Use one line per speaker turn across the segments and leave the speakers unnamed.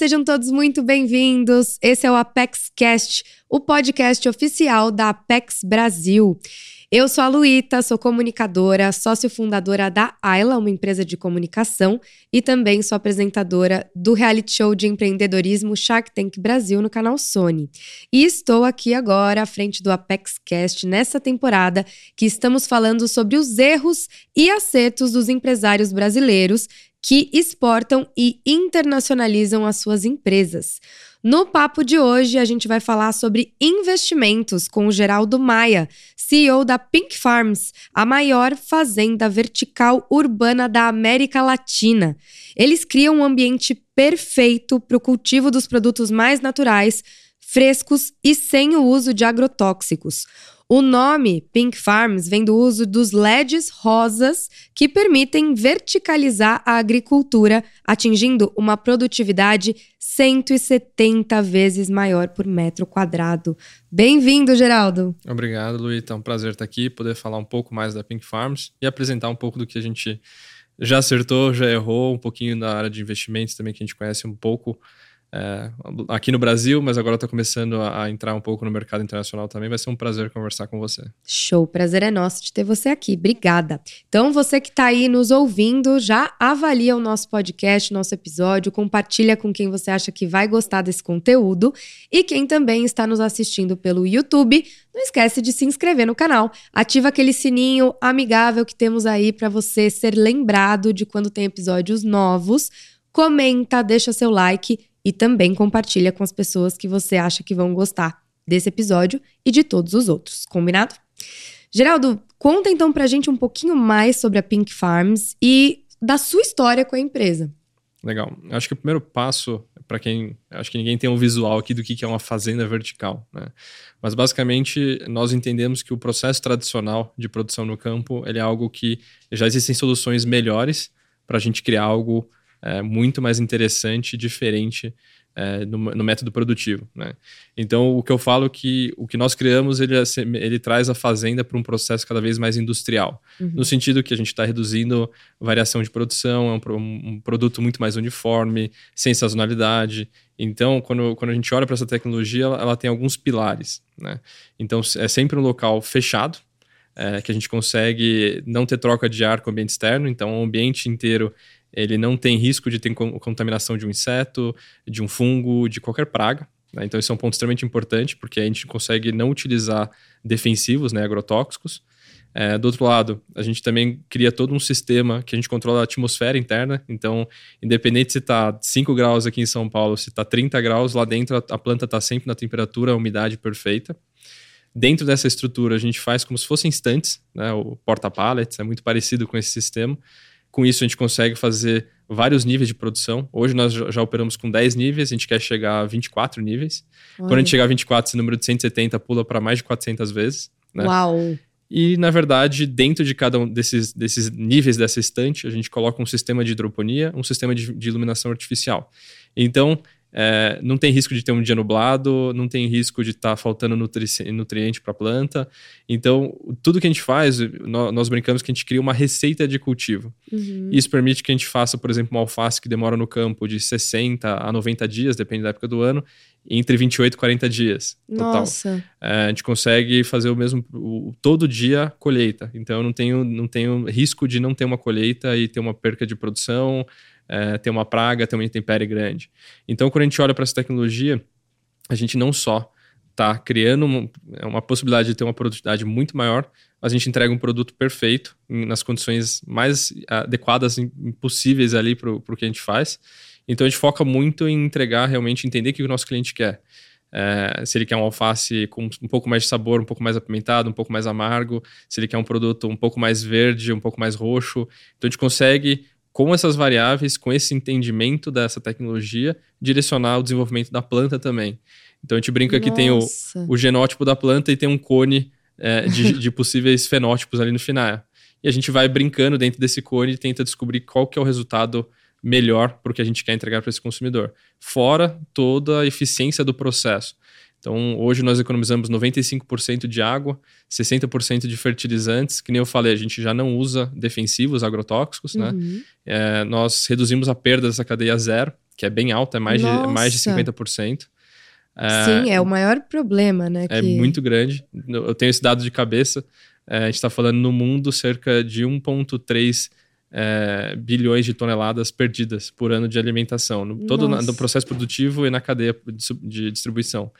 sejam todos muito bem-vindos. Esse é o Apex Cast, o podcast oficial da Apex Brasil. Eu sou a Luíta, sou comunicadora, sócio fundadora da Ayla, uma empresa de comunicação, e também sou apresentadora do reality show de empreendedorismo Shark Tank Brasil no canal Sony. E estou aqui agora à frente do Apex Cast nessa temporada que estamos falando sobre os erros e acertos dos empresários brasileiros que exportam e internacionalizam as suas empresas. No papo de hoje, a gente vai falar sobre investimentos com o Geraldo Maia, CEO da Pink Farms, a maior fazenda vertical urbana da América Latina. Eles criam um ambiente perfeito para o cultivo dos produtos mais naturais, frescos e sem o uso de agrotóxicos. O nome Pink Farms vem do uso dos LEDs rosas que permitem verticalizar a agricultura, atingindo uma produtividade 170 vezes maior por metro quadrado. Bem-vindo, Geraldo.
Obrigado, Luíta. É um prazer estar aqui, poder falar um pouco mais da Pink Farms e apresentar um pouco do que a gente já acertou, já errou, um pouquinho da área de investimentos também que a gente conhece um pouco é, aqui no Brasil, mas agora está começando a, a, entrar um pouco no mercado internacional também. Vai ser um prazer conversar com você.
Show, prazer é nosso de ter você aqui. Obrigada. Então, você que está aí nos ouvindo, já avalia o nosso podcast, nosso episódio, compartilha com quem você acha que vai gostar desse conteúdo e quem também está nos assistindo pelo YouTube. Não esquece de se inscrever no canal, ativa aquele sininho amigável que temos aí para você ser lembrado de quando tem episódios novos. Comenta, deixa seu like e também compartilha com as pessoas que você acha que vão gostar desse episódio e de todos os outros, combinado? Geraldo, conta então pra gente um pouquinho mais sobre a Pink Farms e da sua história com a empresa.
Legal. Acho que o primeiro passo, para quem. Acho que ninguém tem um visual aqui do que é uma fazenda vertical. Né? Mas basicamente, nós entendemos que o processo tradicional de produção no campo ele é algo que já existem soluções melhores para a gente criar algo é, muito mais interessante e diferente é, no, no, método produtivo. Né? Então, o que eu falo é que o que nós criamos, ele, ele traz a fazenda para um processo cada vez mais industrial, uhum. no sentido que a gente está reduzindo variação de produção, é um, um, produto muito mais uniforme, sem sazonalidade. Então, quando, quando a gente olha para essa tecnologia, ela, ela, tem alguns pilares. Né? Então, é sempre um local fechado, é, que a gente consegue não ter troca de ar com o ambiente externo, então o ambiente inteiro ele não tem risco de ter contaminação de um inseto, de um fungo, de qualquer praga. Né? Então, esse é um ponto extremamente importante, porque a gente consegue não utilizar defensivos, né, agrotóxicos. É, do outro lado, a gente também cria todo um sistema que a gente controla a atmosfera interna. Então, independente se está 5 graus aqui em São Paulo, se está 30 graus, lá dentro a, a planta está sempre na temperatura, a umidade perfeita. Dentro dessa estrutura, a gente faz como se fossem instantes, né, o porta-pallets, é muito parecido com esse sistema. Com isso, a gente consegue fazer vários níveis de produção. Hoje nós já operamos com 10 níveis, a gente quer chegar a 24 níveis. Olha. Quando a gente chegar a 24, esse número de 170 pula para mais de 400 vezes. Né?
Uau!
E, na verdade, dentro de cada um desses, desses níveis dessa estante, a gente coloca um sistema de hidroponia, um sistema de, de iluminação artificial. Então, é, não tem risco de ter um dia nublado, não tem risco de estar tá faltando nutri nutriente para a planta. Então, tudo que a gente faz, nós, nós, brincamos que a gente cria uma receita de cultivo. Uhum. Isso permite que a gente faça, por exemplo, uma alface que demora no campo de 60 a 90 dias, depende da época do ano, entre 28 e 40 dias. Total.
Nossa.
É, a gente consegue fazer o mesmo o, todo dia colheita. Então, eu não tenho, não tenho risco de não ter uma colheita e ter uma perca de produção é, ter uma praga, ter uma intempérie grande. Então, quando a gente olha para essa tecnologia, a gente não só está criando uma, é uma, possibilidade de ter uma produtividade muito maior, a gente entrega um produto perfeito, nas condições mais adequadas possíveis ali para o que a gente faz. Então, a gente foca muito em entregar, realmente entender o que o nosso cliente quer. É, se ele quer um alface com um pouco mais de sabor, um pouco mais apimentado, um pouco mais amargo, se ele quer um produto um pouco mais verde, um pouco mais roxo. Então a gente consegue com essas variáveis, com esse entendimento dessa tecnologia, direcionar o desenvolvimento da planta também. Então a gente brinca Nossa. que tem o, o genótipo da planta e tem um cone é, de, de, possíveis fenótipos ali no final. E a gente vai brincando dentro desse cone e tenta descobrir qual que é o resultado melhor para o que a gente quer entregar para esse consumidor. Fora toda a eficiência do processo. Então, hoje nós economizamos 95% de água, 60% de fertilizantes, que nem eu falei, a gente já não usa defensivos agrotóxicos, né? uhum. né? É, nós reduzimos a perda dessa cadeia a zero, que é bem alta, é mais, de, mais de 50%.
É, Sim, é o maior problema, né?
É que... muito grande. Eu tenho esse dado de cabeça. É, a gente está falando no mundo cerca de 1,3 é, bilhões de toneladas perdidas por ano de alimentação, no, todo na, no processo produtivo e na cadeia de, de distribuição.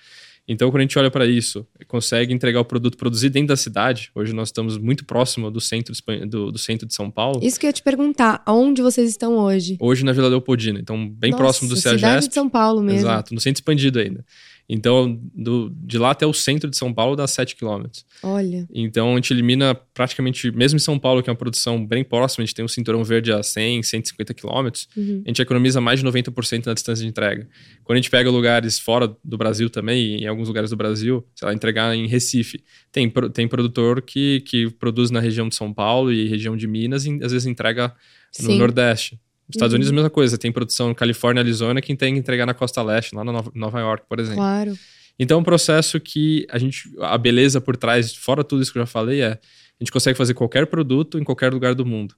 Então, quando a gente olha para isso, consegue entregar o produto produzido dentro da cidade. Hoje nós estamos muito próximo do centro de, do, do centro de São Paulo.
Isso que eu ia te perguntar, aonde vocês estão hoje?
Hoje na Vila Leopoldina, então bem
Nossa,
próximo do CEAGESP.
cidade de São Paulo mesmo.
Exato, no centro expandido ainda. Então, do, de lá até o centro de São Paulo dá 7 quilômetros.
Olha.
Então, a gente elimina praticamente, mesmo em São Paulo, que é uma produção bem próxima, a gente tem um cinturão verde a 100, 150 quilômetros, uhum. a gente economiza mais de 90% na distância de entrega. Quando a gente pega lugares fora do Brasil também, em alguns lugares do Brasil, sei lá, entregar em Recife, tem, tem produtor que, que produz na região de São Paulo e região de Minas e às vezes entrega no Sim. Nordeste. Nos Estados uhum. Unidos, a mesma coisa. Tem produção Califórnia, Arizona, que tem que entregar na costa leste, lá na Nova York, por exemplo.
Claro.
Então, é um processo que a gente. A beleza por trás, fora tudo isso que eu já falei, é. A gente consegue fazer qualquer produto em qualquer lugar do mundo.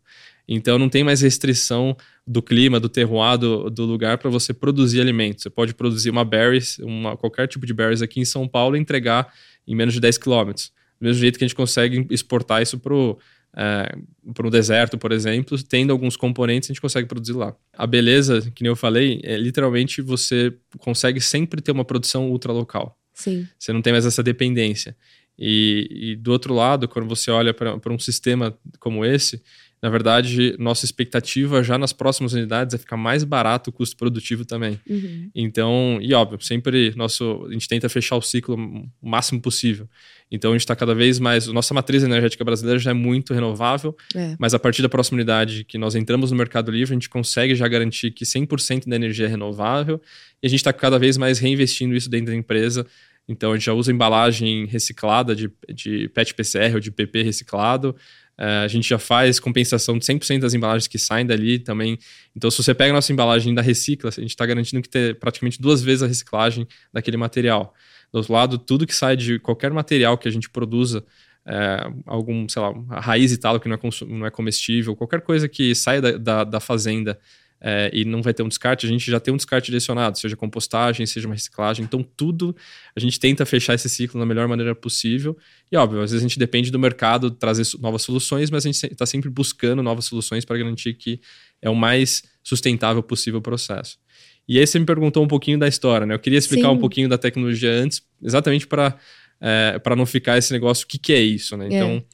Então, não tem mais restrição do clima, do terroir do, do lugar para você produzir alimentos. Você pode produzir uma berries, uma, qualquer tipo de berries aqui em São Paulo e entregar em menos de 10 quilômetros. Do mesmo jeito que a gente consegue exportar isso para é, para um deserto, por exemplo, tendo alguns componentes, a gente consegue produzir lá. A beleza, que nem eu falei, é literalmente você consegue sempre ter uma produção ultra local.
Sim.
Você não tem mais essa dependência. E, e do outro lado, quando você olha para um sistema como esse, na verdade, nossa expectativa já nas próximas unidades é ficar mais barato o custo produtivo também. Uhum. Então, e óbvio, sempre nosso, a gente tenta fechar o ciclo o máximo possível. Então, a gente está cada vez mais. Nossa matriz energética brasileira já é muito renovável, é. mas a partir da próxima unidade que nós entramos no Mercado Livre, a gente consegue já garantir que 100% da energia é renovável e a gente está cada vez mais reinvestindo isso dentro da empresa. Então, a gente já usa embalagem reciclada de, de PET PCR ou de PP reciclado. Uh, a gente já faz compensação de 100% das embalagens que saem dali também. Então, se você pega a nossa embalagem da Recicla, a gente está garantindo que ter praticamente duas vezes a reciclagem daquele material. Do outro lado, tudo que sai de qualquer material que a gente produza, é, algum, sei lá, raiz e tal que não é, não é comestível, qualquer coisa que saia da, da, da fazenda é, e não vai ter um descarte, a gente já tem um descarte direcionado, seja compostagem, seja uma reciclagem. Então, tudo a gente tenta fechar esse ciclo da melhor maneira possível. E, óbvio, às vezes a gente depende do mercado trazer novas soluções, mas a gente está sempre buscando novas soluções para garantir que é o mais sustentável possível o processo. E aí você me perguntou um pouquinho da história, né? Eu queria explicar Sim. um pouquinho da tecnologia antes, exatamente para é, para não ficar esse negócio, o que, que é isso, né? Então,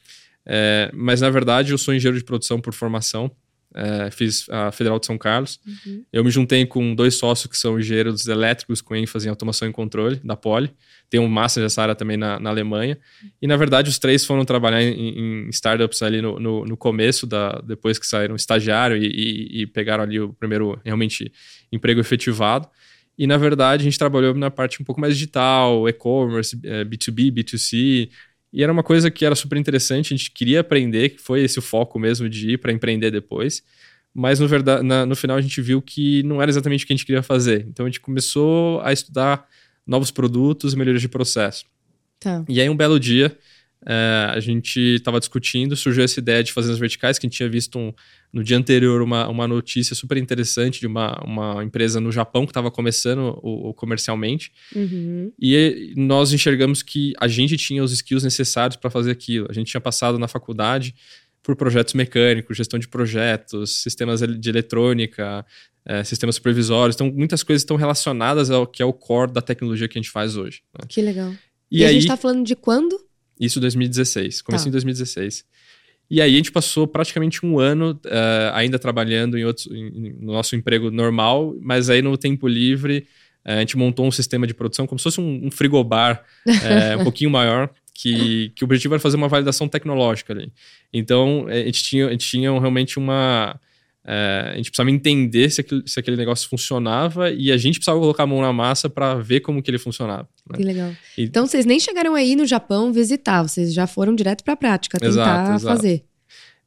é. É, mas na verdade eu sou engenheiro de produção por formação, é, fiz a Federal de São Carlos. Uhum. Eu me juntei com dois sócios que são engenheiros elétricos com ênfase em automação e controle, da Poli. Tem um master dessa área também na, na Alemanha. E, na verdade, os três foram trabalhar em, em startups ali no, no, no, começo, da, depois que saíram estagiário e, e, e pegaram ali o primeiro, realmente, emprego efetivado. E, na verdade, a gente trabalhou na parte um pouco mais digital, e-commerce, B2B, B2C, e era uma coisa que era super interessante, a gente queria aprender, que foi esse o foco mesmo de ir para empreender depois. Mas no, verdade, na, no final a gente viu que não era exatamente o que a gente queria fazer. Então a gente começou a estudar novos produtos, melhorias de processo.
Tá.
E aí um belo dia é, a gente estava discutindo, surgiu essa ideia de fazer as verticais, que a gente tinha visto um, no dia anterior uma, uma notícia super interessante de uma, uma empresa no Japão que estava começando o, o comercialmente.
Uhum.
E nós enxergamos que a gente tinha os skills necessários para fazer aquilo. A gente tinha passado na faculdade por projetos mecânicos, gestão de projetos, sistemas de eletrônica, é, sistemas supervisórios. Então, muitas coisas estão relacionadas ao que é o core da tecnologia que a gente faz hoje. Né?
Que legal. E, e aí, a gente está falando de quando?
Isso 2016, comecei tá. em 2016. E aí a gente passou praticamente um ano uh, ainda trabalhando em outros, em, no nosso emprego normal, mas aí no tempo livre uh, a gente montou um sistema de produção como se fosse um, um frigobar uh, um pouquinho maior, que, que o objetivo era fazer uma validação tecnológica ali. Então a gente tinha, a gente tinha realmente uma é, a gente precisava entender se aquele, se aquele, negócio funcionava e a gente precisava colocar a mão na massa para ver como que ele funcionava.
Né? Que legal. E... Então vocês nem chegaram aí no Japão visitar, vocês já foram direto para a prática, tentar exato, exato. fazer.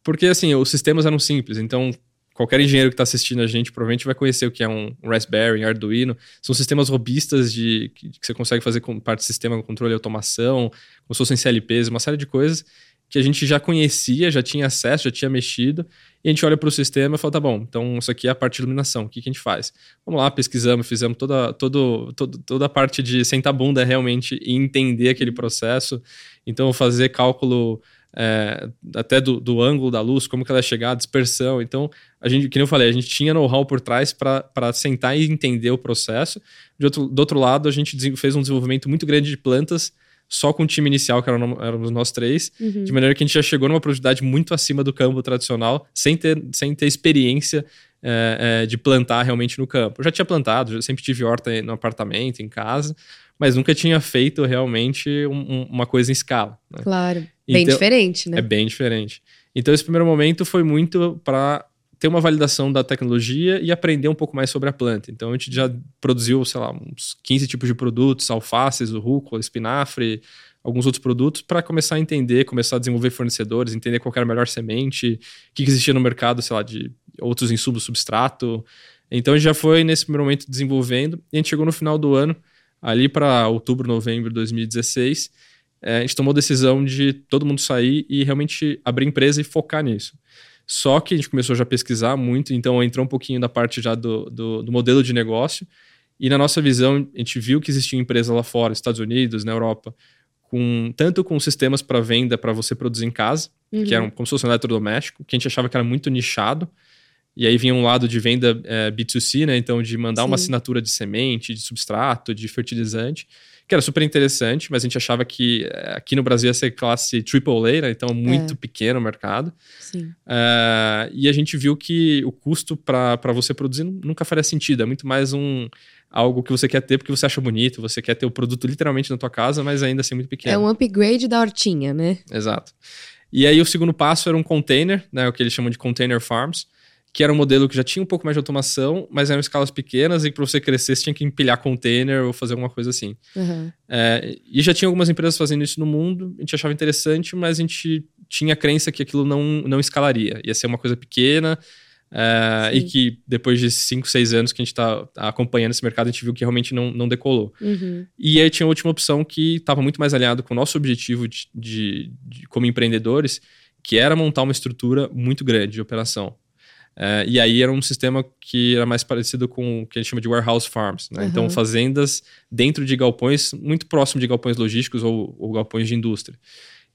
Porque assim, os sistemas eram simples, então qualquer engenheiro que está assistindo a gente provavelmente vai conhecer o que é um Raspberry, Arduino. São sistemas robistas de, que, você consegue fazer com parte do sistema, controle e automação, como se fossem CLPs, uma série de coisas que a gente já conhecia, já tinha acesso, já tinha mexido, e a gente olha para o sistema e fala, tá bom, então isso aqui é a parte de iluminação, o que, que a gente faz? Vamos lá, pesquisamos, fizemos toda, todo, todo, toda a parte de sentar bunda realmente e entender aquele processo, então fazer cálculo é, até do, do, ângulo da luz, como que ela é chegar, a dispersão, então a gente, que eu falei, a gente tinha know-how por trás para sentar e entender o processo, de outro, do outro lado a gente fez um desenvolvimento muito grande de plantas, só com o time inicial, que éramos nós três, uhum. de maneira que a gente já chegou numa produtividade muito acima do campo tradicional, sem ter, sem ter experiência é, é, de plantar realmente no campo. Eu já tinha plantado, já sempre tive horta no apartamento, em casa, mas nunca tinha feito realmente um, um, uma coisa em escala.
Né? Claro, bem então, diferente, né?
É bem diferente. Então, esse primeiro momento foi muito para ter uma validação da tecnologia e aprender um pouco mais sobre a planta. Então a gente já produziu, sei lá, uns 15 tipos de produtos, alfaces, rúcula, espinafre, alguns outros produtos para começar a entender, começar a desenvolver fornecedores, entender qual era a melhor semente, o que existia no mercado, sei lá, de outros insumos, substrato. Então a gente já foi nesse primeiro momento desenvolvendo e a gente chegou no final do ano, ali para outubro, novembro de 2016, é, a gente tomou a decisão de todo mundo sair e realmente abrir empresa e focar nisso. Só que a gente começou já a pesquisar muito, então entrou um pouquinho da parte já do, do, do modelo de negócio. E na nossa visão, a gente viu que existia empresa lá fora, Estados Unidos, na Europa, com tanto com sistemas para venda para você produzir em casa, uhum. que eram como se fosse um eletrodoméstico, que a gente achava que era muito nichado. E aí vinha um lado de venda é, B2C, né? Então, de mandar Sim. uma assinatura de semente, de substrato, de fertilizante que era super interessante, mas a gente achava que eh, aqui no Brasil ia ser classe AAA, né? então muito é. pequeno o mercado. Uh, e a gente viu que o custo para você produzir nunca faria sentido, é muito mais um algo que você quer ter porque você acha bonito, você quer ter o produto literalmente na tua casa, mas ainda assim muito pequeno.
É um upgrade da hortinha, né?
Exato. E aí o segundo passo era um container, né, o que eles chamam de container farms, que era um modelo que já tinha um pouco mais de automação, mas eram escalas pequenas e para você crescer você tinha que empilhar container ou fazer alguma coisa assim. Uhum. É, e já tinha algumas empresas fazendo isso no mundo, a gente achava interessante, mas a gente tinha a crença que aquilo não, não escalaria. Ia ser uma coisa pequena é, e que depois de 5, 6 anos que a gente está acompanhando esse mercado, a gente viu que realmente não, não decolou. Uhum. E aí tinha a última opção que estava muito mais alinhado com o nosso objetivo de, de, de como empreendedores, que era montar uma estrutura muito grande de operação. É, e aí era um sistema que era mais parecido com o que a gente chama de warehouse farms. Né? Uhum. Então, fazendas dentro de galpões, muito próximo de galpões logísticos ou, ou galpões de indústria.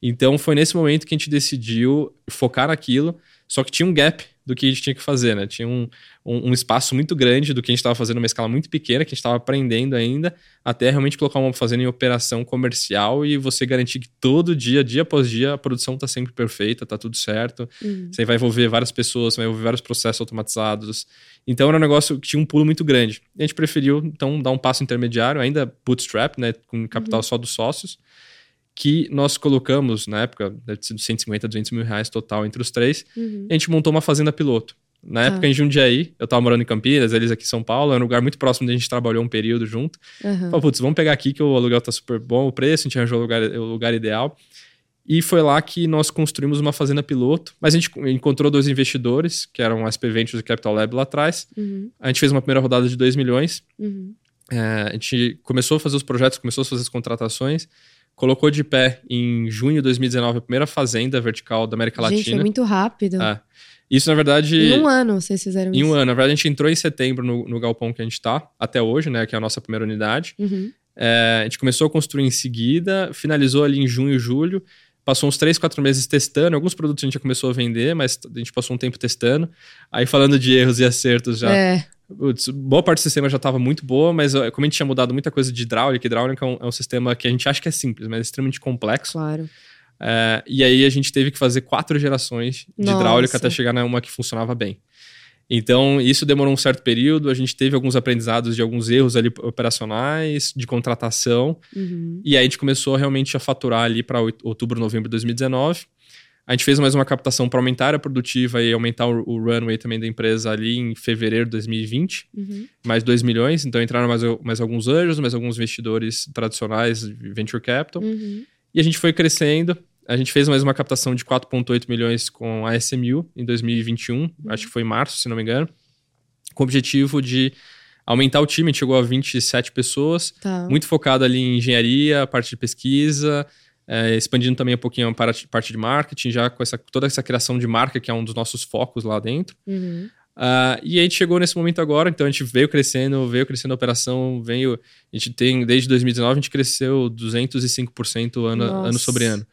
Então, foi nesse momento que a gente decidiu focar naquilo, só que tinha um gap do que a gente tinha que fazer, né? Tinha um, um, um espaço muito grande do que a gente estava fazendo, uma escala muito pequena, que a gente estava aprendendo ainda, até realmente colocar uma fazenda em operação comercial e você garantir que todo dia, dia após dia, a produção está sempre perfeita, está tudo certo. Uhum. Você vai envolver várias pessoas, vai envolver vários processos automatizados. Então era um negócio que tinha um pulo muito grande. E a gente preferiu, então, dar um passo intermediário, ainda bootstrap, né? Com capital uhum. só dos sócios que nós colocamos, na época, deve ser 150, 200 mil reais total entre os três, uhum. a gente montou uma fazenda piloto. Na ah. época, em Jundiaí, eu tava morando em Campinas, eles aqui em São Paulo, era um lugar muito próximo onde a gente trabalhou um período junto. Uhum. Falei, putz, vamos pegar aqui que o aluguel tá super bom, o preço, a gente arranjou o lugar, o lugar ideal. E foi lá que nós construímos uma fazenda piloto. Mas a gente encontrou dois investidores, que eram a SP Ventures e Capital Lab lá atrás. Uhum. A gente fez uma primeira rodada de 2 milhões. Uhum. É, a gente começou a fazer os projetos, começou a fazer as contratações colocou de pé em junho de 2019 a primeira fazenda vertical da América Latina.
Gente, foi muito rápido.
É. Isso, na verdade.
Em um ano vocês fizeram
em
isso.
Em um ano. Na verdade, a gente entrou em setembro no, no galpão que a gente está, até hoje, né? Que é a nossa primeira unidade. Uhum. É, a gente começou a construir em seguida, finalizou ali em junho, julho. Passou uns três, quatro meses testando. Alguns produtos a gente já começou a vender, mas a gente passou um tempo testando. Aí, falando de erros e acertos já. É. Putz, boa parte do sistema já estava muito boa, mas como a gente tinha mudado muita coisa de hidráulica, hidráulica é um, é um sistema que a gente acha que é simples, mas é extremamente complexo.
Claro.
É, e aí a gente teve que fazer quatro gerações de Nossa. hidráulica até chegar numa que funcionava bem. Então, isso demorou um certo período, a gente teve alguns aprendizados de alguns erros ali operacionais, de contratação, uhum. e aí a gente começou realmente a faturar ali para outubro, novembro de 2019. A gente fez mais uma captação para aumentar a produtiva e aumentar o, o, runway também da empresa ali em fevereiro de 2020, uhum. mais 2 milhões. Então entraram mais, mais alguns anjos, mais alguns investidores tradicionais, venture capital. Uhum. E a gente foi crescendo. A gente fez mais uma captação de 4,8 milhões com a SMU em 2021, uhum. acho que foi em março, se não me engano, com o objetivo de aumentar o time. A gente chegou a 27 pessoas, tá. muito focado ali em engenharia, parte de pesquisa é, expandindo também um pouquinho a parte de marketing, já com essa, toda essa criação de marca, que é um dos nossos focos lá dentro.
Uhum.
Uh, e a gente chegou nesse momento agora, então a gente veio crescendo, veio crescendo a operação, veio. A gente tem, desde 2019, a gente cresceu 205% ano, ano sobre ano.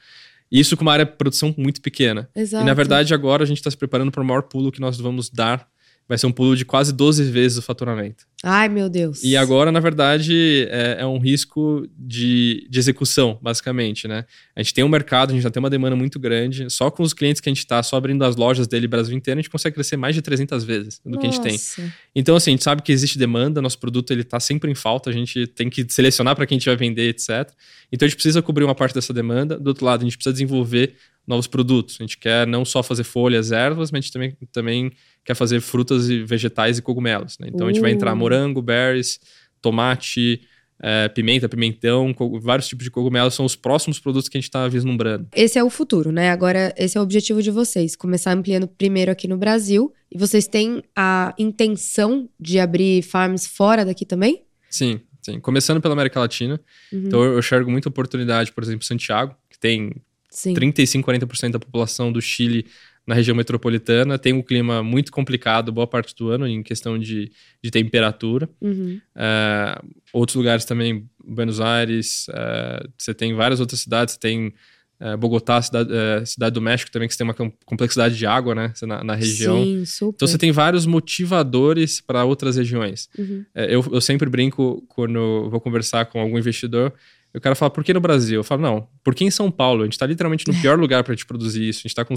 Isso com uma área de produção muito pequena.
Exato.
E na verdade, agora a gente está se preparando para o maior pulo que nós vamos dar vai ser um pulo de quase 12 vezes o faturamento.
Ai, meu Deus.
E agora, na verdade, é, é, um risco de, de execução, basicamente, né? A gente tem um mercado, a gente já tem uma demanda muito grande. Só com os clientes que a gente está, só abrindo as lojas dele Brasil inteiro, a gente consegue crescer mais de 300 vezes do Nossa. que a gente tem. Então, assim, a gente sabe que existe demanda, nosso produto ele está sempre em falta, a gente tem que selecionar para quem a gente vai vender, etc. Então, a gente precisa cobrir uma parte dessa demanda. Do outro lado, a gente precisa desenvolver novos produtos. A gente quer não só fazer folhas, ervas, mas a gente também, também quer fazer frutas e vegetais e cogumelos. Né? Então uh. a gente vai entrar uh. morango, berries, tomate, é, pimenta, pimentão, vários tipos de cogumelos são os próximos produtos que a gente está vislumbrando.
Esse é o futuro, né? Agora, esse é o objetivo de vocês: começar ampliando primeiro aqui no Brasil. E vocês têm a intenção de abrir farms fora daqui também?
Sim, sim. Começando pela América Latina. Uhum. Então eu enxergo muita oportunidade, por exemplo, Santiago, que tem Sim. 35, 40% da população do Chile na região metropolitana. Tem um clima muito complicado boa parte do ano em questão de, de temperatura.
Uhum.
Uh, outros lugares também, Buenos Aires, uh, você tem várias outras cidades, você tem uh, Bogotá, cidade, cidade do México também, que você tem uma complexidade de água né, na, na região.
Sim, super.
Então você tem vários motivadores para outras regiões.
Uhum.
eu, eu sempre brinco quando vou conversar com algum investidor o cara fala, por que no Brasil? Eu falo, não, por que em São Paulo? A gente está literalmente no pior lugar para gente produzir isso. A gente tá com.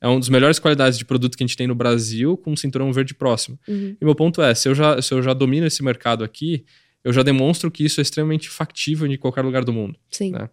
É uma das melhores qualidades de produto que a gente tem no Brasil, com um cinturão verde próximo.
Uhum.
E meu ponto é: se eu, já, se eu já domino esse mercado aqui, eu já demonstro que isso é extremamente factível em qualquer lugar do mundo.
Sim.
Né?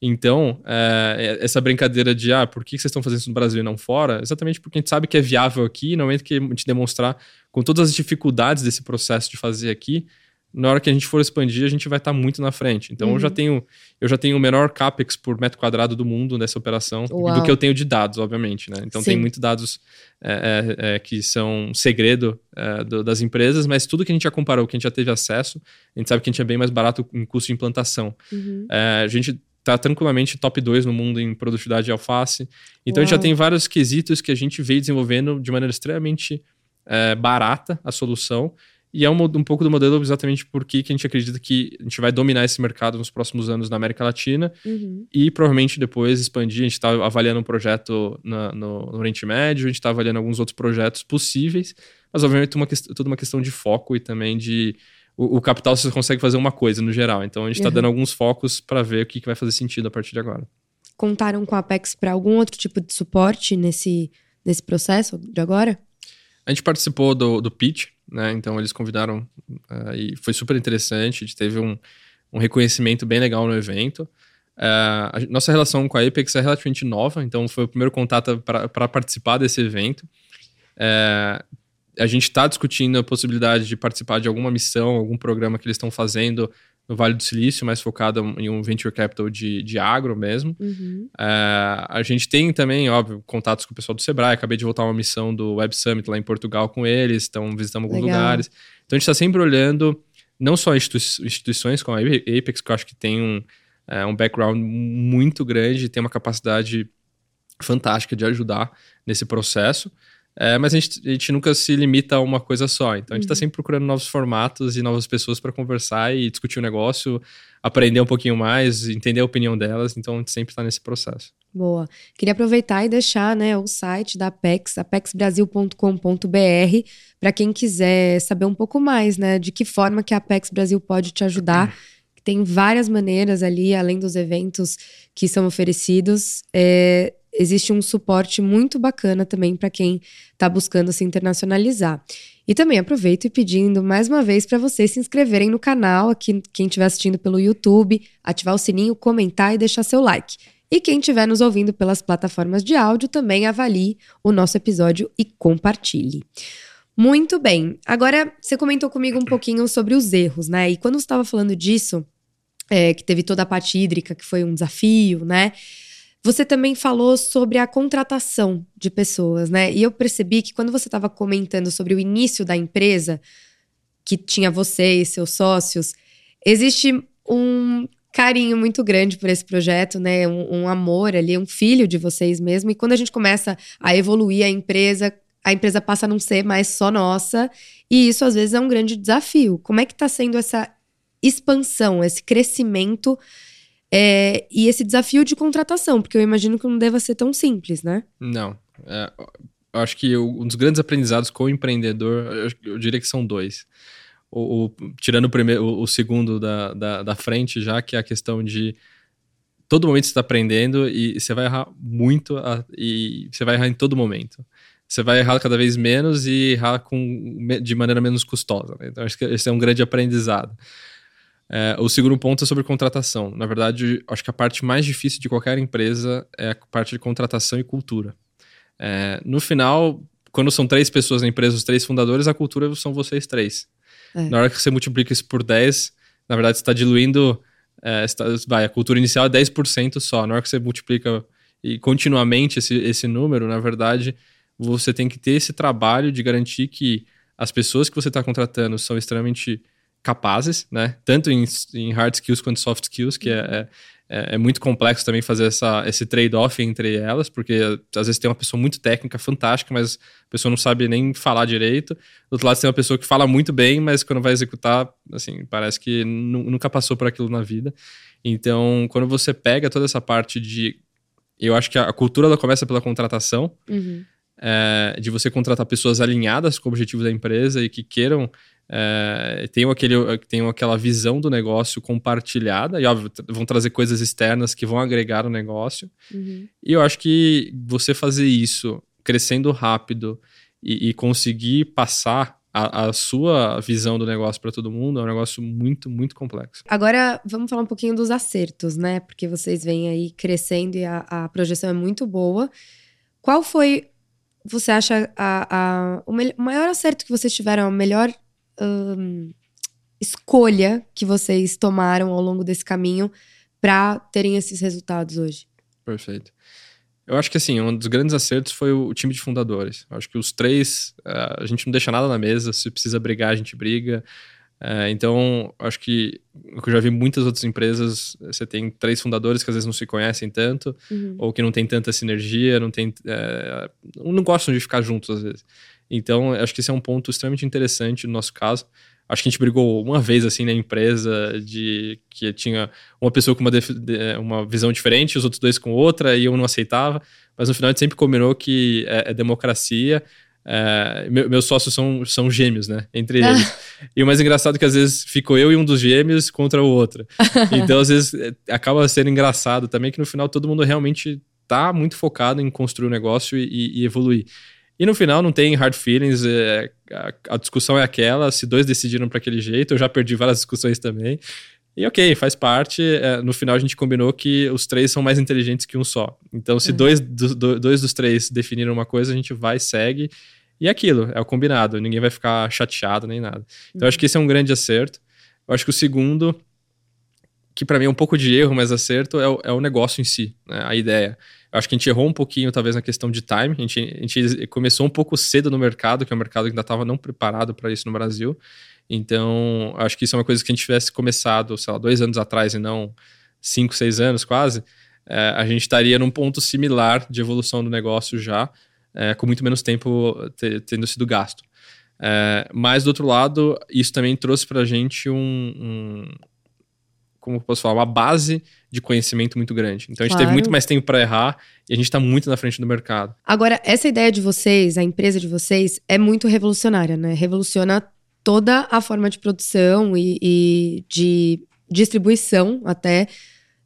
Então, é, essa brincadeira de, ah, por que vocês estão fazendo isso no Brasil e não fora? Exatamente porque a gente sabe que é viável aqui, no momento que a gente demonstrar com todas as dificuldades desse processo de fazer aqui, na hora que a gente for expandir, a gente vai estar tá muito na frente. Então uhum. eu já uhum. tenho eu já tenho o menor capex por metro quadrado do mundo nessa operação Uau. do que eu tenho de dados, obviamente, né? Então Sim. tem muitos dados é, é, é, que são segredo é, do, das empresas, mas tudo que a gente já comparou, que a gente já teve acesso, a gente sabe que a gente é bem mais barato em custo de implantação.
Uhum.
É, a gente está tranquilamente top 2 no mundo em produtividade de alface. Então Uau. a gente já tem vários quesitos que a gente veio desenvolvendo de maneira extremamente é, barata a solução e é um, um pouco do modelo exatamente porque que a gente acredita que a gente vai dominar esse mercado nos próximos anos na América Latina
uhum.
e provavelmente depois expandir. A gente está avaliando um projeto na, no, no, Oriente Médio, a gente está avaliando alguns outros projetos possíveis, mas obviamente uma, toda uma questão de foco e também de. O, o capital você consegue fazer uma coisa no geral. Então a gente está uhum. dando alguns focos para ver o que, que vai fazer sentido a partir de agora.
Contaram com a Apex para algum outro tipo de suporte nesse, nesse processo de agora?
A gente participou do, do pitch, né? Então eles convidaram uh, e foi super interessante. A gente teve um, um reconhecimento bem legal no evento. Uh, a nossa relação com a Apex é relativamente nova, então foi o primeiro contato para participar desse evento. Uh, a gente está discutindo a possibilidade de participar de alguma missão, algum programa que eles estão fazendo no Vale do Silício, mais focado em um venture capital de, de agro mesmo.
Uhum.
Uh, a gente tem também, óbvio, contatos com o pessoal do Sebrae. Acabei de voltar uma missão do Web Summit lá em Portugal com eles, estão visitando alguns Legal. lugares. Então a gente está sempre olhando não só institui instituições como a Apex, que eu acho que tem um, uh, um background muito grande, tem uma capacidade fantástica de ajudar nesse processo. É, mas a gente, a gente, nunca se limita a uma coisa só. Então a gente está uhum. sempre procurando novos formatos e novas pessoas para conversar e discutir o negócio, aprender um pouquinho mais, entender a opinião delas. Então a gente sempre está nesse processo.
Boa. Queria aproveitar e deixar né, o site da Apex, apexbrasil.com.br, para quem quiser saber um pouco mais né, de que forma que a Apex Brasil pode te ajudar. Tem várias maneiras ali, além dos eventos que são oferecidos. É, existe um suporte muito bacana também para quem está buscando se internacionalizar. E também aproveito e pedindo mais uma vez para vocês se inscreverem no canal, aqui quem estiver assistindo pelo YouTube, ativar o sininho, comentar e deixar seu like. E quem estiver nos ouvindo pelas plataformas de áudio, também avalie o nosso episódio e compartilhe. Muito bem. Agora, você comentou comigo um pouquinho sobre os erros, né? E quando você estava falando disso, é, que teve toda a parte hídrica, que foi um desafio, né? Você também falou sobre a contratação de pessoas, né? E eu percebi que quando você estava comentando sobre o início da empresa, que tinha você e seus sócios, existe um carinho muito grande por esse projeto, né? Um, um, amor ali, um filho de vocês mesmo. E quando a gente começa a evoluir a empresa, a empresa passa a não ser mais só nossa. E isso às vezes é um grande desafio. Como é que está sendo essa expansão, esse crescimento é, e esse desafio de contratação? Porque eu imagino que não deva ser tão simples, né?
Não. É, acho que um dos grandes aprendizados com o empreendedor, eu, eu diria que são dois. O, o, tirando o, primeiro, o, o segundo da, da, da, frente, já que é a questão de todo momento você está aprendendo e você vai errar muito a, e você vai errar em todo momento. Você vai errar cada vez menos e errar com, de maneira menos custosa. Né? Então, acho que esse é um grande aprendizado. É, o segundo ponto é sobre contratação. Na verdade, acho que a parte mais difícil de qualquer empresa é a parte de contratação e cultura. É, no final, quando são três pessoas na empresa, os três fundadores, a cultura são vocês três. É. Na hora que você multiplica isso por 10, na verdade você está diluindo. É, está, vai, a cultura inicial é 10% só. Na hora que você multiplica e continuamente esse, esse número, na verdade, você tem que ter esse trabalho de garantir que as pessoas que você está contratando são extremamente capazes, né? Tanto em, em, hard skills quanto soft skills, que é, é é, é muito complexo também fazer essa, esse trade-off entre elas, porque às vezes tem uma pessoa muito técnica, fantástica, mas a pessoa não sabe nem falar direito. Do outro lado, tem uma pessoa que fala muito bem, mas quando vai executar, assim, parece que nunca passou por aquilo na vida. Então, quando você pega toda essa parte de. Eu acho que a cultura ela começa pela contratação. Uhum. É, de você contratar pessoas alinhadas com o objetivo da empresa e que queiram é, tenham, aquele, tenham aquela visão do negócio compartilhada, e óbvio, vão trazer coisas externas que vão agregar o negócio. Uhum. E eu acho que você fazer isso crescendo rápido e, e conseguir passar a, a, sua visão do negócio para todo mundo é um negócio muito, muito complexo.
Agora, vamos falar um pouquinho dos acertos, né? Porque vocês vêm aí crescendo e a, a projeção é muito boa. Qual foi, você acha, a, o, o maior acerto que vocês tiveram, a melhor escolha que vocês tomaram ao longo desse caminho para terem esses resultados hoje?
Perfeito. Eu acho que assim, um dos grandes acertos foi o time de fundadores. Eu acho que os três, uh, a gente não deixa nada na mesa, se precisa brigar, a gente briga. Uh, então, acho que eu já vi muitas outras empresas, você tem três fundadores que às vezes não se conhecem tanto, uhum. ou que não tem tanta sinergia, não tem, uh, não gostam de ficar juntos às vezes. Então, acho que esse é um ponto extremamente interessante no nosso caso. Acho que a gente brigou uma vez assim na empresa de que tinha uma pessoa com uma, uma visão diferente, os outros dois com outra, e eu não aceitava. Mas no final a gente sempre combinou que é, é democracia. É, meus sócios são, são gêmeos, né? Entre eles. e o mais engraçado é que às vezes ficou eu e um dos gêmeos contra o outro. Então, às vezes, é, acaba sendo engraçado também que no final todo mundo realmente tá muito focado em construir o um negócio e, e evoluir. E no final não tem hard feelings, é, a, a, discussão é aquela, se dois decidiram para aquele jeito, eu já perdi várias discussões também. E ok, faz parte. É, no final a gente combinou que os três são mais inteligentes que um só. Então, se uhum. dois, do, do, dois dos três definiram uma coisa, a gente vai, segue. E é aquilo, é o combinado. Ninguém vai ficar chateado nem nada. Então, uhum. acho que esse é um grande acerto. Eu acho que o segundo, que para mim é um pouco de erro, mas acerto, é o, é o negócio em si, né? a ideia. Eu acho que a gente errou um pouquinho, talvez, na questão de time. A gente, a gente começou um pouco cedo no mercado, que é um mercado que ainda estava não preparado para isso no Brasil. Então, acho que isso é uma coisa que a gente tivesse começado, sei lá, dois anos atrás e não cinco, seis anos quase, é, a gente estaria num ponto similar de evolução do negócio já, é, com muito menos tempo tendo sido gasto. É, mas, do outro lado, isso também trouxe para a gente um, um, como posso falar, uma base de conhecimento muito grande. Então a gente claro. teve muito mais tempo para errar e a gente está muito na frente do mercado.
Agora, essa ideia de vocês, a empresa de vocês, é muito revolucionária, né? Revoluciona toda a forma de produção e, e de distribuição até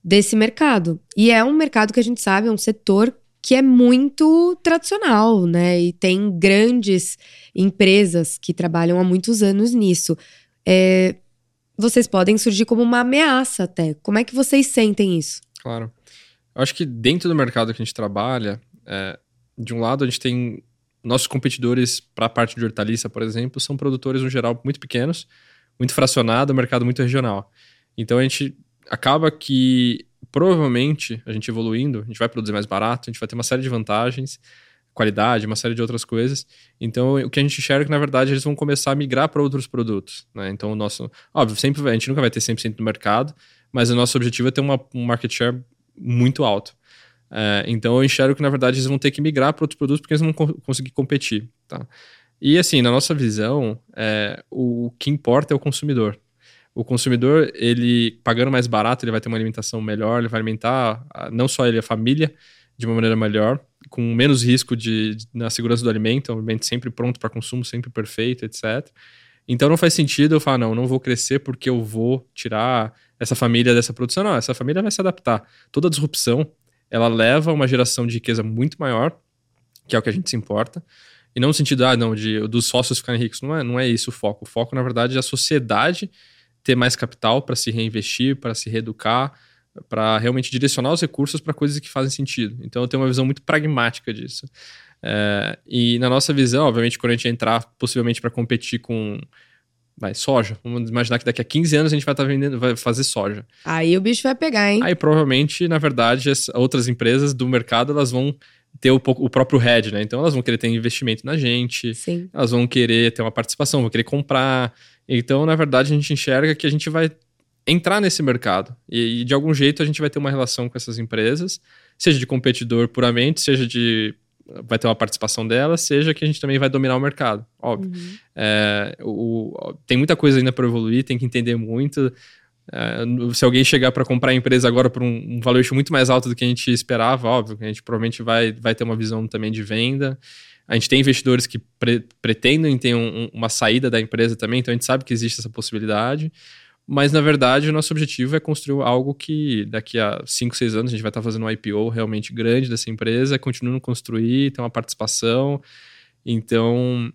desse mercado. E é um mercado que a gente sabe, é um setor que é muito tradicional, né? E tem grandes empresas que trabalham há muitos anos nisso. É, vocês podem surgir como uma ameaça até. Como é que vocês sentem isso?
Claro. Eu acho que dentro do mercado que a gente trabalha, é, de um lado a gente tem nossos competidores para a parte de hortaliça, por exemplo, são produtores no geral muito pequenos, muito fracionado, mercado muito regional. Então a gente acaba que provavelmente a gente evoluindo, a gente vai produzir mais barato, a gente vai ter uma série de vantagens qualidade, uma série de outras coisas. Então, o que a gente enxerga é que, na verdade, eles vão começar a migrar para outros produtos. Né? Então, o nosso. Óbvio, sempre, a gente nunca vai ter 100% do mercado, mas o nosso objetivo é ter uma, um market share muito alto. É, então eu enxergo que, na verdade, eles vão ter que migrar para outros produtos porque eles não vão conseguir competir. Tá? E assim, na nossa visão, é, o que importa é o consumidor. O consumidor, ele pagando mais barato, ele vai ter uma alimentação melhor, ele vai alimentar não só ele, a família, de uma maneira melhor, com menos risco de, de na segurança do alimento, um alimento sempre pronto para consumo, sempre perfeito, etc. Então não faz sentido eu falar, não, não vou crescer porque eu vou tirar essa família dessa produção. Não, essa família vai se adaptar. Toda disrupção, ela leva a uma geração de riqueza muito maior, que é o que a gente se importa. E não no sentido, ah, não, de, dos sócios ficarem ricos. Não é, não é isso o foco. O foco, na verdade, é a sociedade ter mais capital para se reinvestir, para se reeducar, para realmente direcionar os recursos para coisas que fazem sentido. Então eu tenho uma visão muito pragmática disso. É, e na nossa visão, obviamente, quando a gente entrar possivelmente para competir com vai, soja, vamos imaginar que daqui a 15 anos a gente vai estar tá vendendo, vai fazer soja.
Aí o bicho vai pegar, hein?
Aí provavelmente, na verdade, as outras empresas do mercado elas vão ter o, o próprio head, né? Então elas vão querer ter investimento na gente,
Sim.
elas vão querer ter uma participação, vão querer comprar. Então, na verdade, a gente enxerga que a gente vai entrar nesse mercado. E, e, de algum jeito a gente vai ter uma relação com essas empresas, seja de competidor puramente, seja de. vai ter uma participação delas, seja que a gente também vai dominar o mercado, óbvio. Uhum. É, o, tem muita coisa ainda para evoluir, tem que entender muito. É, se alguém chegar para comprar a empresa agora por um, um valor muito mais alto do que a gente esperava, óbvio, a gente provavelmente vai, vai ter uma visão também de venda. A gente tem investidores que pre pretendem ter um, uma saída da empresa também, então a gente sabe que existe essa possibilidade. Mas, na verdade, o nosso objetivo é construir algo que daqui a 5, 6 anos a gente vai estar fazendo um IPO realmente grande dessa empresa, continuando a construir, ter uma participação. Então,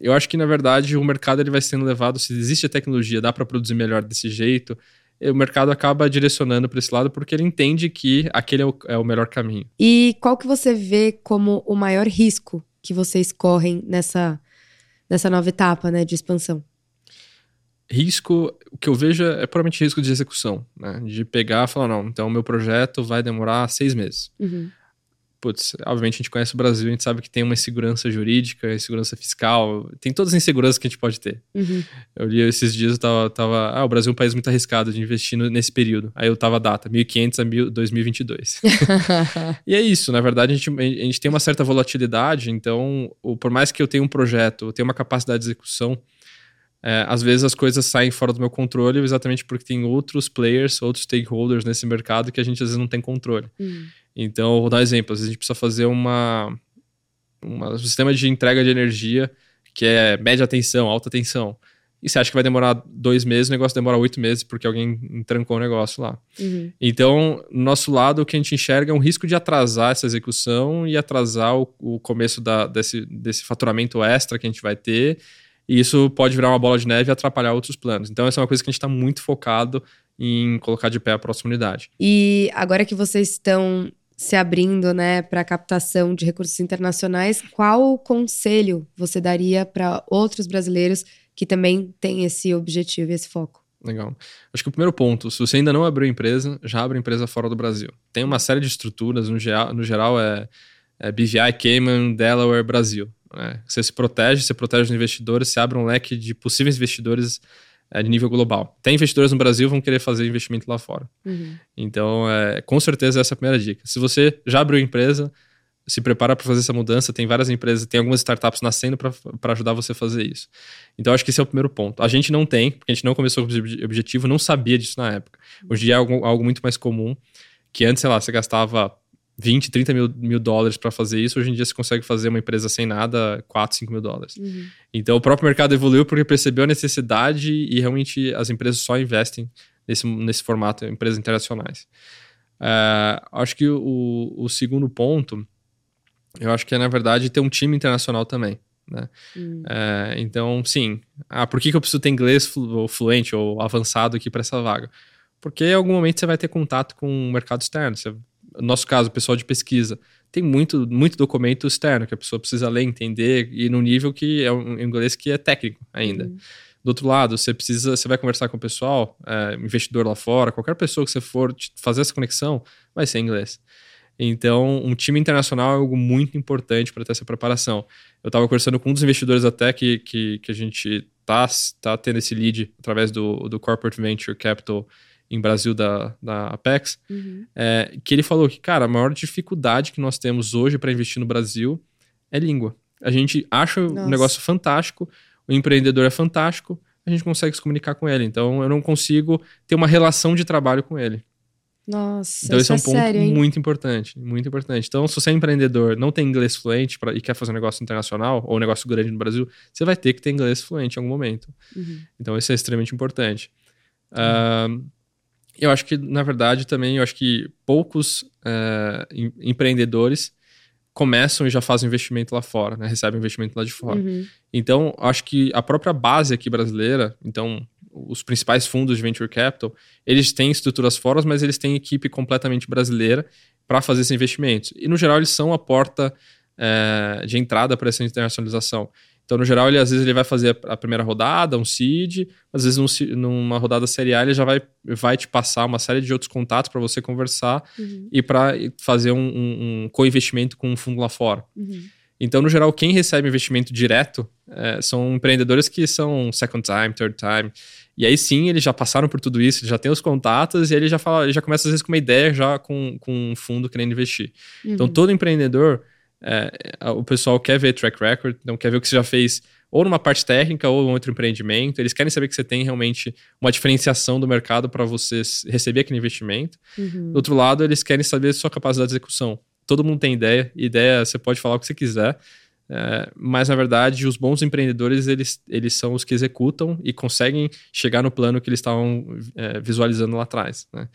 eu acho que, na verdade, o mercado ele vai sendo levado, se existe a tecnologia, dá para produzir melhor desse jeito, o mercado acaba direcionando para esse lado porque ele entende que aquele é o, é o melhor caminho.
E qual que você vê como o maior risco que vocês correm nessa, nessa nova etapa né, de expansão?
Risco, o que eu vejo é puramente risco de execução, né? De pegar e falar, não, então o meu projeto vai demorar seis meses.
Uhum.
Putz, obviamente a gente conhece o Brasil, a gente sabe que tem uma insegurança jurídica, insegurança fiscal, tem todas as inseguranças que a gente pode ter.
Uhum.
Eu li esses dias, eu tava, tava, ah, o Brasil é um país muito arriscado de investir nesse período. Aí eu tava a data, 1500 a 2022. e é isso, na verdade a gente, a gente tem uma certa volatilidade, então por mais que eu tenha um projeto, eu tenha uma capacidade de execução, é, às vezes as coisas saem fora do meu controle exatamente porque tem outros players, outros stakeholders nesse mercado que a gente às vezes não tem controle.
Uhum.
Então, vou dar um exemplo. Às vezes a gente precisa fazer uma, uma, um sistema de entrega de energia que é média tensão, alta tensão. E você acha que vai demorar dois meses, o negócio demora oito meses porque alguém trancou o negócio lá.
Uhum.
Então, no nosso lado, o que a gente enxerga é um risco de atrasar essa execução e atrasar o, o começo da, desse, desse faturamento extra que a gente vai ter e isso pode virar uma bola de neve e atrapalhar outros planos. Então, essa é uma coisa que a gente está muito focado em colocar de pé a próxima unidade.
E agora que vocês estão se abrindo né, para a captação de recursos internacionais, qual conselho você daria para outros brasileiros que também têm esse objetivo e esse foco?
Legal. Acho que o primeiro ponto, se você ainda não abriu empresa, já abre empresa fora do Brasil. Tem uma série de estruturas, no geral, no geral é, é BVI, Cayman, Delaware, Brasil. Né? Você se protege, você protege os investidores, você abre um leque de possíveis investidores é, de nível global. Tem investidores no Brasil vão querer fazer investimento lá fora.
Uhum.
Então, é, com certeza, essa é a primeira dica. Se você já abriu empresa, se prepara para fazer essa mudança. Tem várias empresas, tem algumas startups nascendo para ajudar você a fazer isso. Então, acho que esse é o primeiro ponto. A gente não tem, porque a gente não começou com esse objetivo, não sabia disso na época. Hoje é algo, algo muito mais comum, que antes, sei lá, você gastava 20, 30 mil, mil dólares para fazer isso, hoje em dia você consegue fazer uma empresa sem nada, 4, 5 mil dólares.
Uhum.
Então o próprio mercado evoluiu porque percebeu a necessidade e realmente as empresas só investem nesse, nesse formato, empresas internacionais. Uh, acho que o, o segundo ponto, eu acho que é, na verdade, ter um time internacional também. Né? Uh, então, sim. Ah, por que, que eu preciso ter inglês flu fluente ou avançado aqui para essa vaga? Porque em algum momento você vai ter contato com o mercado externo. Você no nosso caso, o pessoal de pesquisa, tem muito, muito documento externo que a pessoa precisa ler, entender, e no nível que é um inglês que é técnico ainda.
Uhum.
Do outro lado, você precisa, você vai conversar com o pessoal, é, investidor lá fora, qualquer pessoa que você for fazer essa conexão, vai ser inglês. Então, um time internacional é algo muito importante para ter essa preparação. Eu estava conversando com um dos investidores até que, que, que a gente está tá tendo esse lead através do, do Corporate Venture Capital em Brasil da, da Apex, uhum. é, que ele falou que, cara, a maior dificuldade que nós temos hoje para investir no Brasil é língua. A gente acha o um negócio fantástico, o empreendedor é fantástico, a gente consegue se comunicar com ele. Então, eu não consigo ter uma relação de trabalho com ele.
Nossa,
então esse é um
é
ponto
sério,
muito importante, muito importante. Então, se você é empreendedor, não tem inglês fluente pra, e quer fazer um negócio internacional ou um negócio grande no Brasil, você vai ter que ter inglês fluente em algum momento. Uhum. Então, isso é extremamente importante. Uhum. Uh, eu acho que, na verdade, também, eu acho que poucos uh, em, empreendedores começam e já fazem investimento lá fora, né? Recebem investimento lá de fora. Uhum. Então, acho que a própria base aqui brasileira, então, os principais fundos de venture capital, eles têm estruturas fora, mas eles têm equipe completamente brasileira para fazer esses investimentos. E, no geral, eles são a porta é, de entrada para essa internacionalização. Então, no geral, ele às vezes ele vai fazer a primeira rodada, um seed, às vezes num, numa rodada série A ele já vai, vai te passar uma série de outros contatos para você conversar uhum. e para fazer um, um, um co-investimento com um fundo lá fora. Uhum. Então, no geral, quem recebe investimento direto é, são empreendedores que são second time, third time. E aí sim, eles já passaram por tudo isso, já têm os contatos e ele já fala, ele já começa às vezes com uma ideia já com, com um fundo querendo investir. Então, uhum. Então, todo empreendedor, é, o pessoal quer ver track record, não quer ver o que você já fez ou numa parte técnica ou em outro empreendimento. Eles querem saber que você tem realmente uma diferenciação do mercado para você receber aquele investimento. Uhum. Do outro lado, eles querem saber sua capacidade de execução todo mundo tem ideia, ideia você pode falar o que você quiser, é, mas na verdade os bons empreendedores eles, eles são os que executam e conseguem chegar no plano que eles estavam é, visualizando lá atrás. Né?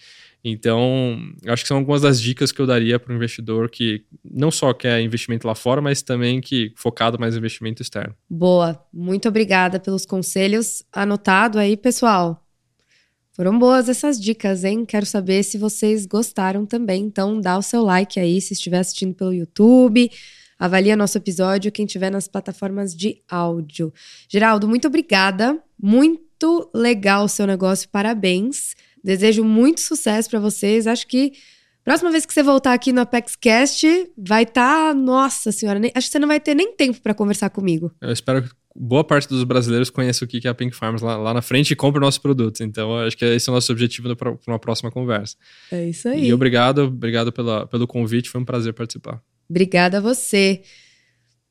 Então, acho que são algumas das dicas que eu daria para o investidor que não só quer investimento lá fora, mas também que focado mais em investimento externo.
Boa, muito obrigada pelos conselhos. Anotado aí, pessoal. Foram boas essas dicas, hein? Quero saber se vocês gostaram também. Então, dá o seu like aí se estiver assistindo pelo YouTube. Avalia nosso episódio, quem estiver nas plataformas de áudio. Geraldo, muito obrigada. Muito legal o seu negócio, parabéns. Desejo muito sucesso para vocês. Acho que próxima vez que você voltar aqui no ApexCast, vai estar. Tá, nossa senhora, nem, acho que você não vai ter nem tempo para conversar comigo.
Eu espero boa parte dos brasileiros conhece o que é a Pink Farms lá, lá na frente e compra nossos produtos. Então, acho que esse é o nosso objetivo para uma próxima conversa.
É isso aí.
E obrigado, obrigado pela, pelo convite, foi um prazer participar.
Obrigada a você.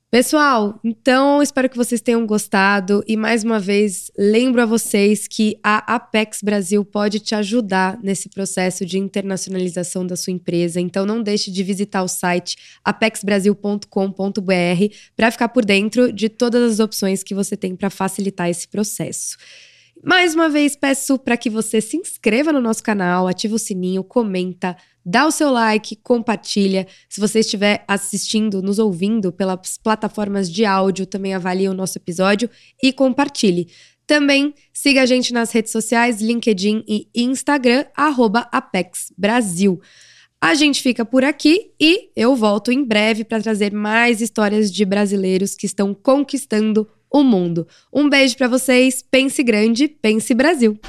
Pessoal, então espero que vocês tenham gostado e mais uma vez lembro a vocês que a Apex Brasil pode te ajudar nesse processo de internacionalização da sua empresa. Então não deixe de visitar o site apexbrasil.com.br para ficar por dentro de todas as opções que você tem para facilitar esse processo. Mais uma vez peço para que você se inscreva no nosso canal, ative o sininho, comenta, dá o seu like, compartilha. Se você estiver assistindo, nos ouvindo pelas plataformas de áudio, também avalie o nosso episódio e compartilhe. Também siga a gente nas redes sociais, LinkedIn e Instagram, ApexBrasil. A gente fica por aqui e eu volto em breve para trazer mais histórias de brasileiros que estão conquistando o mundo. Um beijo para vocês, pense grande, pense Brasil.